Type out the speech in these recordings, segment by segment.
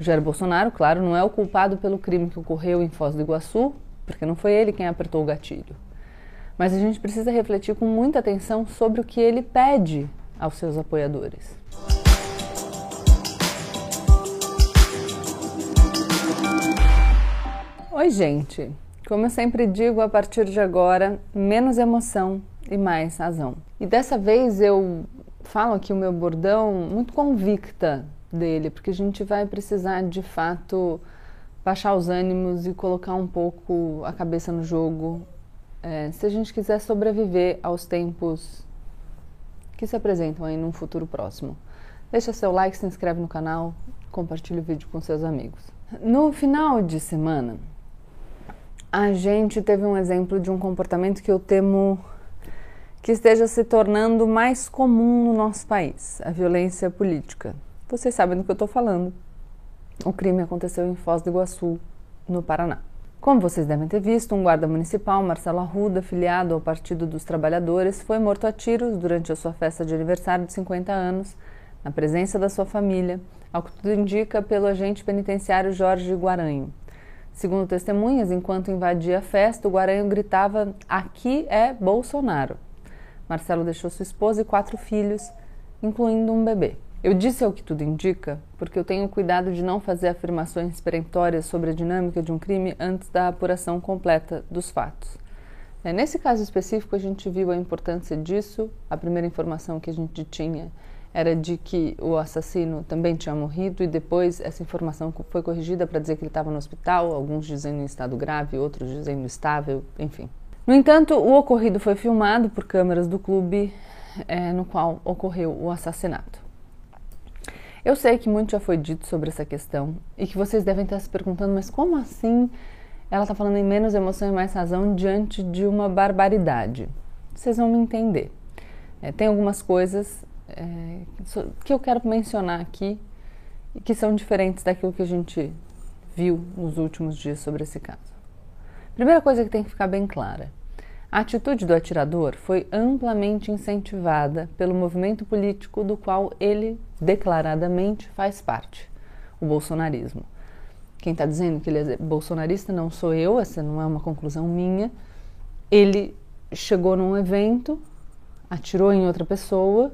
Jair Bolsonaro, claro, não é o culpado pelo crime que ocorreu em Foz do Iguaçu, porque não foi ele quem apertou o gatilho. Mas a gente precisa refletir com muita atenção sobre o que ele pede aos seus apoiadores. Oi, gente! Como eu sempre digo, a partir de agora, menos emoção e mais razão. E dessa vez eu falo aqui o meu bordão muito convicta dele, porque a gente vai precisar de fato baixar os ânimos e colocar um pouco a cabeça no jogo, é, se a gente quiser sobreviver aos tempos que se apresentam aí num futuro próximo. Deixa seu like, se inscreve no canal, compartilhe o vídeo com seus amigos. No final de semana, a gente teve um exemplo de um comportamento que eu temo que esteja se tornando mais comum no nosso país, a violência política. Vocês sabem do que eu estou falando. O crime aconteceu em Foz do Iguaçu, no Paraná. Como vocês devem ter visto, um guarda municipal, Marcelo Arruda, filiado ao Partido dos Trabalhadores, foi morto a tiros durante a sua festa de aniversário de 50 anos, na presença da sua família, ao que tudo indica pelo agente penitenciário Jorge Guaranho. Segundo testemunhas, enquanto invadia a festa, o Guaranho gritava: Aqui é Bolsonaro. Marcelo deixou sua esposa e quatro filhos, incluindo um bebê. Eu disse ao que tudo indica porque eu tenho cuidado de não fazer afirmações peremptórias sobre a dinâmica de um crime antes da apuração completa dos fatos. É, nesse caso específico, a gente viu a importância disso. A primeira informação que a gente tinha era de que o assassino também tinha morrido, e depois essa informação foi corrigida para dizer que ele estava no hospital, alguns dizendo em estado grave, outros dizendo estável, enfim. No entanto, o ocorrido foi filmado por câmeras do clube é, no qual ocorreu o assassinato. Eu sei que muito já foi dito sobre essa questão e que vocês devem estar se perguntando, mas como assim ela está falando em menos emoção e mais razão diante de uma barbaridade? Vocês vão me entender. É, tem algumas coisas é, que eu quero mencionar aqui que são diferentes daquilo que a gente viu nos últimos dias sobre esse caso. Primeira coisa que tem que ficar bem clara: a atitude do atirador foi amplamente incentivada pelo movimento político do qual ele declaradamente faz parte, o bolsonarismo. Quem está dizendo que ele é bolsonarista não sou eu, essa não é uma conclusão minha. Ele chegou num evento, atirou em outra pessoa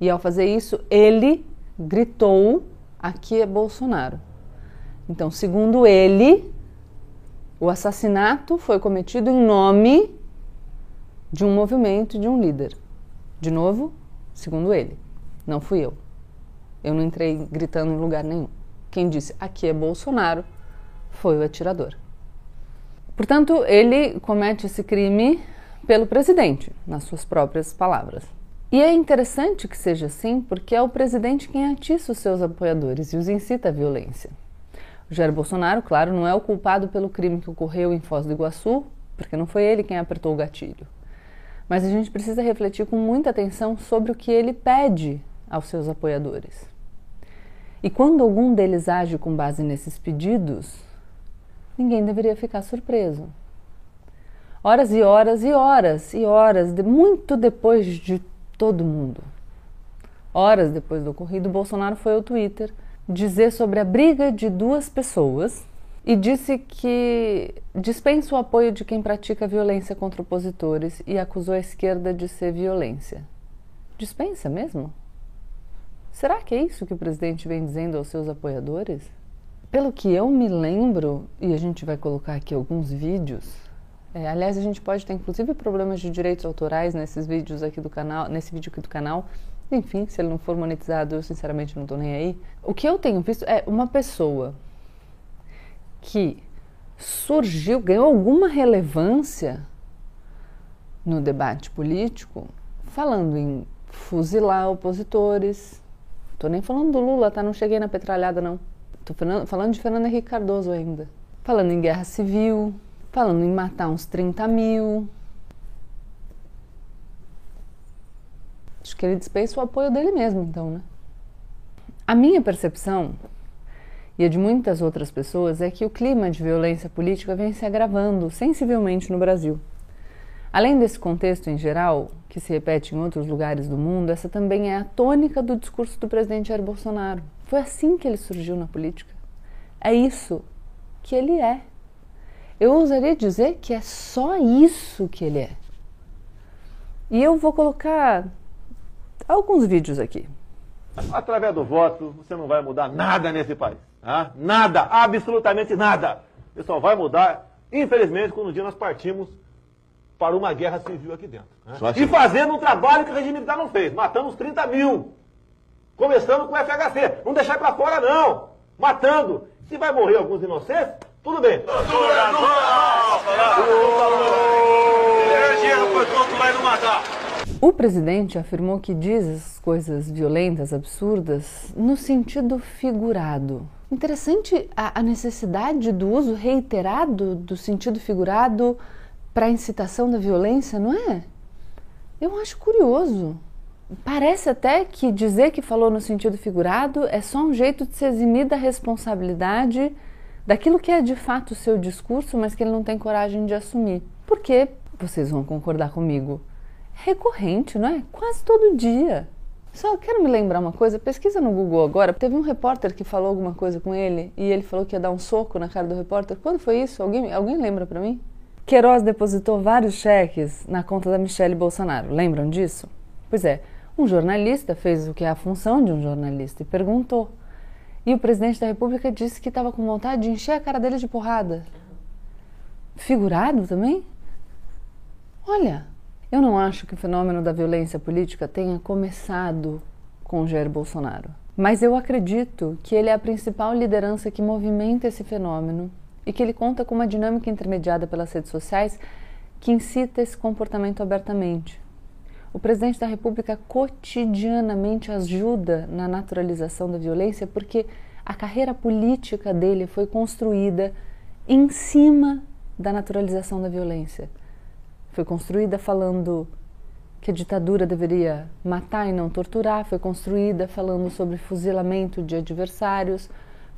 e, ao fazer isso, ele gritou: aqui é Bolsonaro. Então, segundo ele, o assassinato foi cometido em nome de um movimento, de um líder. De novo, segundo ele, não fui eu. Eu não entrei gritando em lugar nenhum. Quem disse aqui é Bolsonaro foi o atirador. Portanto, ele comete esse crime pelo presidente, nas suas próprias palavras. E é interessante que seja assim, porque é o presidente quem atiça os seus apoiadores e os incita à violência. O Jair Bolsonaro, claro, não é o culpado pelo crime que ocorreu em Foz do Iguaçu, porque não foi ele quem apertou o gatilho. Mas a gente precisa refletir com muita atenção sobre o que ele pede aos seus apoiadores. E quando algum deles age com base nesses pedidos, ninguém deveria ficar surpreso. Horas e horas e horas e horas, de, muito depois de todo mundo, horas depois do ocorrido, Bolsonaro foi ao Twitter dizer sobre a briga de duas pessoas e disse que dispensa o apoio de quem pratica violência contra opositores e acusou a esquerda de ser violência. Dispensa mesmo? Será que é isso que o presidente vem dizendo aos seus apoiadores? Pelo que eu me lembro, e a gente vai colocar aqui alguns vídeos, é, aliás, a gente pode ter inclusive problemas de direitos autorais nesses vídeos aqui do canal, nesse vídeo aqui do canal, enfim, se ele não for monetizado, eu sinceramente não estou nem aí. O que eu tenho visto é uma pessoa que surgiu, ganhou alguma relevância no debate político, falando em fuzilar opositores. Estou nem falando do Lula, tá? Não cheguei na petralhada, não. Falando, falando de Fernando Henrique Cardoso ainda. Falando em guerra civil, falando em matar uns 30 mil, Acho que ele dispensa o apoio dele mesmo, então, né? A minha percepção e a de muitas outras pessoas é que o clima de violência política vem se agravando sensivelmente no Brasil. Além desse contexto em geral, que se repete em outros lugares do mundo, essa também é a tônica do discurso do presidente Jair Bolsonaro. Foi assim que ele surgiu na política. É isso que ele é. Eu ousaria dizer que é só isso que ele é. E eu vou colocar alguns vídeos aqui. Através do voto, você não vai mudar nada nesse país. Tá? Nada, absolutamente nada. Você só vai mudar, infelizmente, quando um dia nós partimos para uma guerra civil aqui dentro. Né? E fazendo um trabalho que o regime militar não fez. Matamos 30 mil. Começando com o FHC. Não deixar para fora, não. Matando. Se vai morrer alguns inocentes, tudo bem. O presidente afirmou que diz as coisas violentas, absurdas, no sentido figurado. Interessante a, necessidade do uso reiterado do sentido figurado para a incitação da violência, não é? Eu acho curioso. Parece até que dizer que falou no sentido figurado é só um jeito de se eximir da responsabilidade daquilo que é de fato o seu discurso, mas que ele não tem coragem de assumir. Porque, vocês vão concordar comigo, é recorrente, não é? Quase todo dia. Só quero me lembrar uma coisa, pesquisa no Google agora. Teve um repórter que falou alguma coisa com ele e ele falou que ia dar um soco na cara do repórter. Quando foi isso? Alguém, alguém lembra para mim? Queiroz depositou vários cheques na conta da Michelle Bolsonaro. Lembram disso? Pois é, um jornalista fez o que é a função de um jornalista e perguntou. E o presidente da República disse que estava com vontade de encher a cara dele de porrada. Figurado também? Olha, eu não acho que o fenômeno da violência política tenha começado com Jair Bolsonaro. Mas eu acredito que ele é a principal liderança que movimenta esse fenômeno e que ele conta com uma dinâmica intermediada pelas redes sociais que incita esse comportamento abertamente. O presidente da República cotidianamente ajuda na naturalização da violência porque a carreira política dele foi construída em cima da naturalização da violência. Foi construída falando que a ditadura deveria matar e não torturar, foi construída falando sobre fuzilamento de adversários,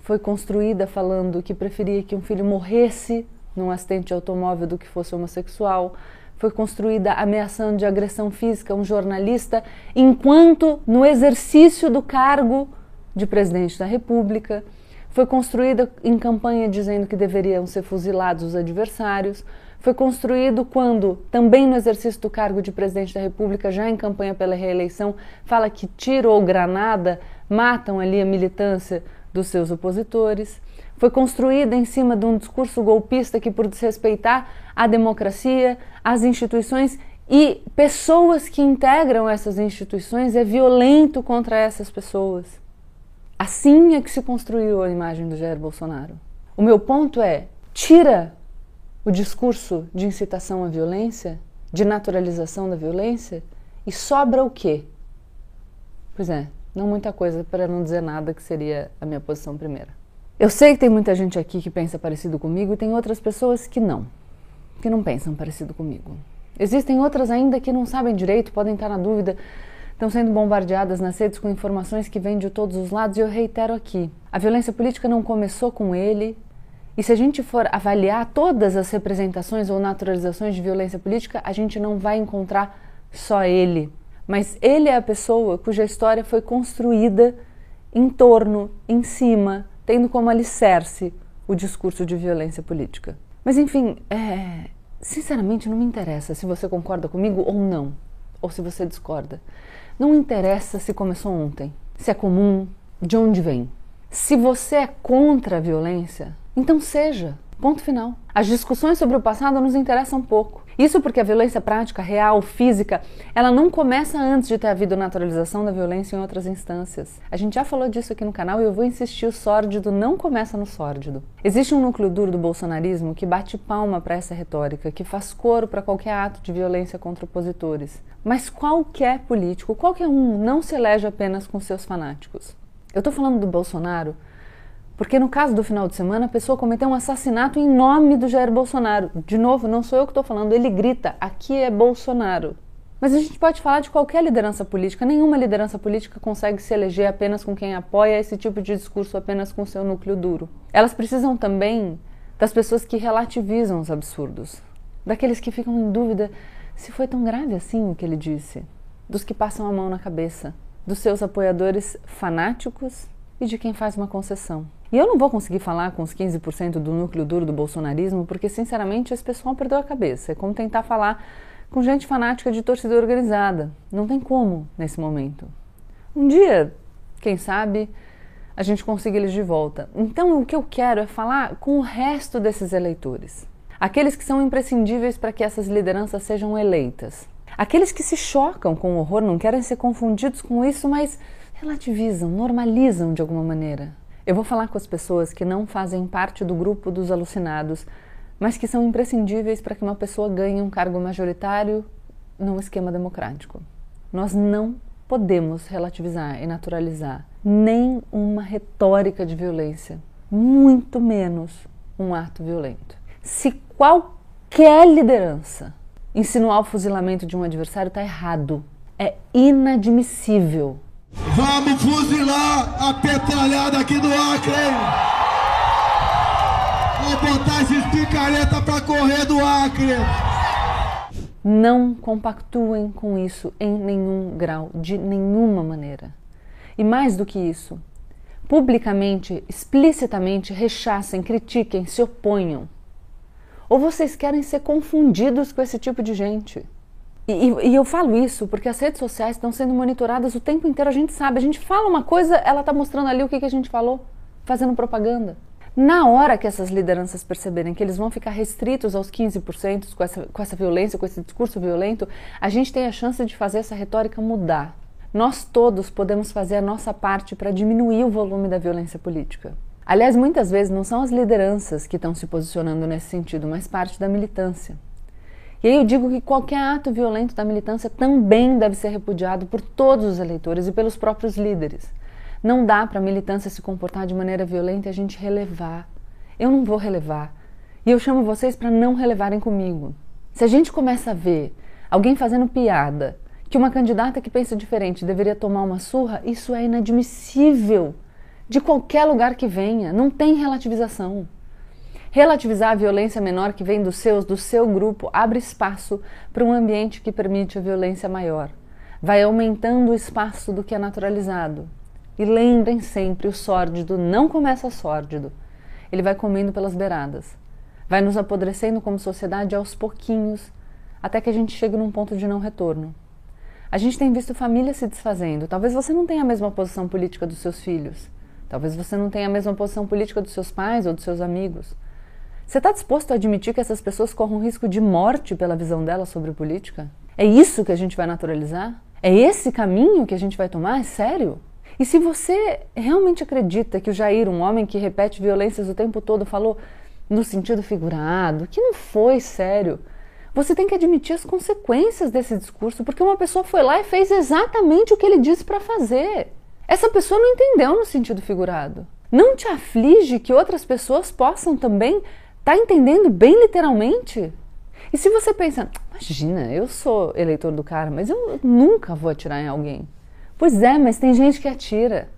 foi construída falando que preferia que um filho morresse num acidente de automóvel do que fosse homossexual, foi construída ameaçando de agressão física um jornalista enquanto no exercício do cargo de presidente da República, foi construída em campanha dizendo que deveriam ser fuzilados os adversários, foi construído quando, também no exercício do cargo de presidente da República, já em campanha pela reeleição, fala que tiro ou granada matam ali a militância dos seus opositores. Foi construída em cima de um discurso golpista que, por desrespeitar a democracia, as instituições e pessoas que integram essas instituições, é violento contra essas pessoas. Assim é que se construiu a imagem do Jair Bolsonaro. O meu ponto é: tira o discurso de incitação à violência, de naturalização da violência, e sobra o quê? Pois é, não muita coisa para não dizer nada, que seria a minha posição primeira. Eu sei que tem muita gente aqui que pensa parecido comigo e tem outras pessoas que não, que não pensam parecido comigo. Existem outras ainda que não sabem direito, podem estar na dúvida, estão sendo bombardeadas nas redes com informações que vêm de todos os lados e eu reitero aqui: a violência política não começou com ele, e se a gente for avaliar todas as representações ou naturalizações de violência política, a gente não vai encontrar só ele. Mas ele é a pessoa cuja história foi construída em torno, em cima, tendo como alicerce o discurso de violência política. Mas enfim, é, sinceramente não me interessa se você concorda comigo ou não, ou se você discorda. Não interessa se começou ontem, se é comum, de onde vem. Se você é contra a violência, então seja. Ponto final. As discussões sobre o passado nos interessam pouco. Isso porque a violência prática, real, física, ela não começa antes de ter havido naturalização da violência em outras instâncias. A gente já falou disso aqui no canal e eu vou insistir: o sórdido não começa no sórdido. Existe um núcleo duro do bolsonarismo que bate palma para essa retórica, que faz coro para qualquer ato de violência contra opositores. Mas qualquer político, qualquer um, não se elege apenas com seus fanáticos. Eu estou falando do Bolsonaro porque no caso do final de semana, a pessoa cometeu um assassinato em nome do Jair Bolsonaro. De novo, não sou eu que estou falando, ele grita: aqui é Bolsonaro. Mas a gente pode falar de qualquer liderança política. Nenhuma liderança política consegue se eleger apenas com quem apoia esse tipo de discurso, apenas com seu núcleo duro. Elas precisam também das pessoas que relativizam os absurdos, daqueles que ficam em dúvida se foi tão grave assim o que ele disse, dos que passam a mão na cabeça, dos seus apoiadores fanáticos e de quem faz uma concessão. E eu não vou conseguir falar com os 15% do núcleo duro do bolsonarismo, porque sinceramente esse pessoal perdeu a cabeça. É como tentar falar com gente fanática de torcida organizada. Não tem como nesse momento. Um dia, quem sabe, a gente consiga eles de volta. Então, o que eu quero é falar com o resto desses eleitores. Aqueles que são imprescindíveis para que essas lideranças sejam eleitas. Aqueles que se chocam com o horror, não querem ser confundidos com isso, mas relativizam, normalizam de alguma maneira. Eu vou falar com as pessoas que não fazem parte do grupo dos alucinados, mas que são imprescindíveis para que uma pessoa ganhe um cargo majoritário num esquema democrático. Nós não podemos relativizar e naturalizar nem uma retórica de violência, muito menos um ato violento. Se qualquer liderança insinuar o fuzilamento de um adversário, está errado. É inadmissível. Vamos fuzilar a petralhada aqui do Acre, hein? Vou botar esses picareta pra correr do Acre. Não compactuem com isso em nenhum grau, de nenhuma maneira. E mais do que isso, publicamente, explicitamente rechacem, critiquem, se oponham. Ou vocês querem ser confundidos com esse tipo de gente? E, e, eu falo isso porque as redes sociais estão sendo monitoradas o tempo inteiro, a gente sabe, a gente fala uma coisa, ela está mostrando ali o que, que a gente falou, fazendo propaganda. Na hora que essas lideranças perceberem que eles vão ficar restritos aos 15% com essa, com essa violência, com esse discurso violento, a gente tem a chance de fazer essa retórica mudar. Nós todos podemos fazer a nossa parte para diminuir o volume da violência política. Aliás, muitas vezes não são as lideranças que estão se posicionando nesse sentido, mas parte da militância. E aí eu digo que qualquer ato violento da militância também deve ser repudiado por todos os eleitores e pelos próprios líderes. Não dá para a militância se comportar de maneira violenta e a gente relevar. Eu não vou relevar. E eu chamo vocês para não relevarem comigo. Se a gente começa a ver alguém fazendo piada que uma candidata que pensa diferente deveria tomar uma surra, isso é inadmissível. De qualquer lugar que venha, não tem relativização. Relativizar a violência menor que vem dos seus, do seu grupo, abre espaço para um ambiente que permite a violência maior. Vai aumentando o espaço do que é naturalizado. E lembrem sempre: o sórdido não começa sórdido. Ele vai comendo pelas beiradas. Vai nos apodrecendo como sociedade aos pouquinhos, até que a gente chegue num ponto de não retorno. A gente tem visto famílias se desfazendo. Talvez você não tenha a mesma posição política dos seus filhos. Talvez você não tenha a mesma posição política dos seus pais ou dos seus amigos. Você está disposto a admitir que essas pessoas corram risco de morte pela visão delas sobre política? É isso que a gente vai naturalizar? É esse caminho que a gente vai tomar? É sério? E se você realmente acredita que o Jair, um homem que repete violências o tempo todo, falou no sentido figurado, que não foi sério, você tem que admitir as consequências desse discurso, porque uma pessoa foi lá e fez exatamente o que ele disse para fazer. Essa pessoa não entendeu no sentido figurado. Não te aflige que outras pessoas possam também Tá entendendo bem literalmente? E se você pensa, imagina, eu sou eleitor do cara, mas eu nunca vou atirar em alguém. Pois é, mas tem gente que atira.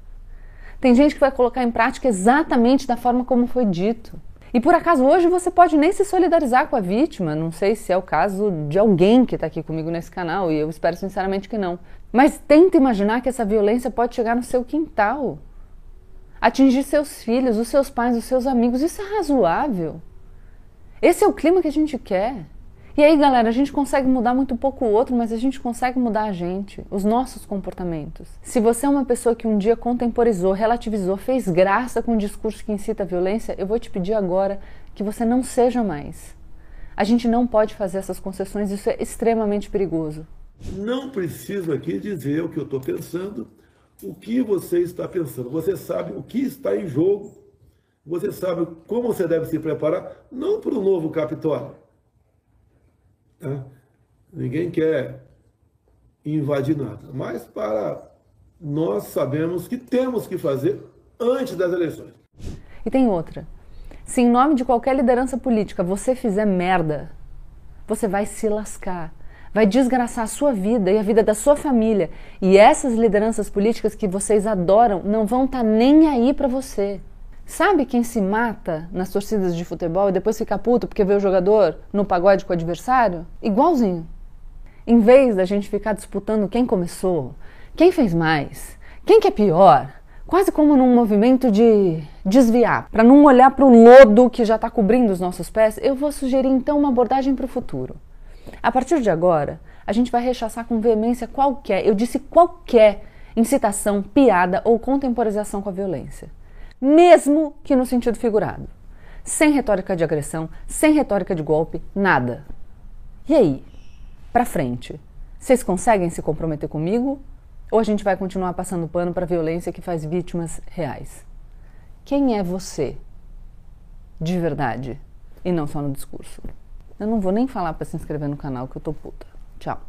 Tem gente que vai colocar em prática exatamente da forma como foi dito. E por acaso hoje você pode nem se solidarizar com a vítima, não sei se é o caso de alguém que está aqui comigo nesse canal e eu espero sinceramente que não. Mas tenta imaginar que essa violência pode chegar no seu quintal, atingir seus filhos, os seus pais, os seus amigos. Isso é razoável? Esse é o clima que a gente quer. E aí, galera, a gente consegue mudar muito pouco o outro, mas a gente consegue mudar a gente, os nossos comportamentos. Se você é uma pessoa que um dia contemporizou, relativizou, fez graça com um discurso que incita a violência, eu vou te pedir agora que você não seja mais. A gente não pode fazer essas concessões, isso é extremamente perigoso. Não preciso aqui dizer o que eu estou pensando, o que você está pensando. Você sabe o que está em jogo você sabe como você deve se preparar, não para o novo Capitólio. Tá? Ninguém quer invadir nada, mas para nós sabemos que temos que fazer antes das eleições. E tem outra. Se em nome de qualquer liderança política você fizer merda, você vai se lascar. Vai desgraçar a sua vida e a vida da sua família. E essas lideranças políticas que vocês adoram não vão estar tá nem aí para você. Sabe quem se mata nas torcidas de futebol e depois fica puto porque vê o jogador no pagode com o adversário? Igualzinho. Em vez da gente ficar disputando quem começou, quem fez mais, quem que é pior, quase como num movimento de desviar, para não olhar para o lodo que já está cobrindo os nossos pés, eu vou sugerir então uma abordagem para o futuro. A partir de agora, a gente vai rechaçar com veemência qualquer, eu disse qualquer, incitação, piada ou contemporização com a violência, mesmo que no sentido figurado. Sem retórica de agressão, sem retórica de golpe, nada. E aí? Para frente. Vocês conseguem se comprometer comigo ou a gente vai continuar passando pano para violência que faz vítimas reais? Quem é você? De verdade. E não só no discurso. Eu não vou nem falar para se inscrever no canal que eu tô puta. Tchau.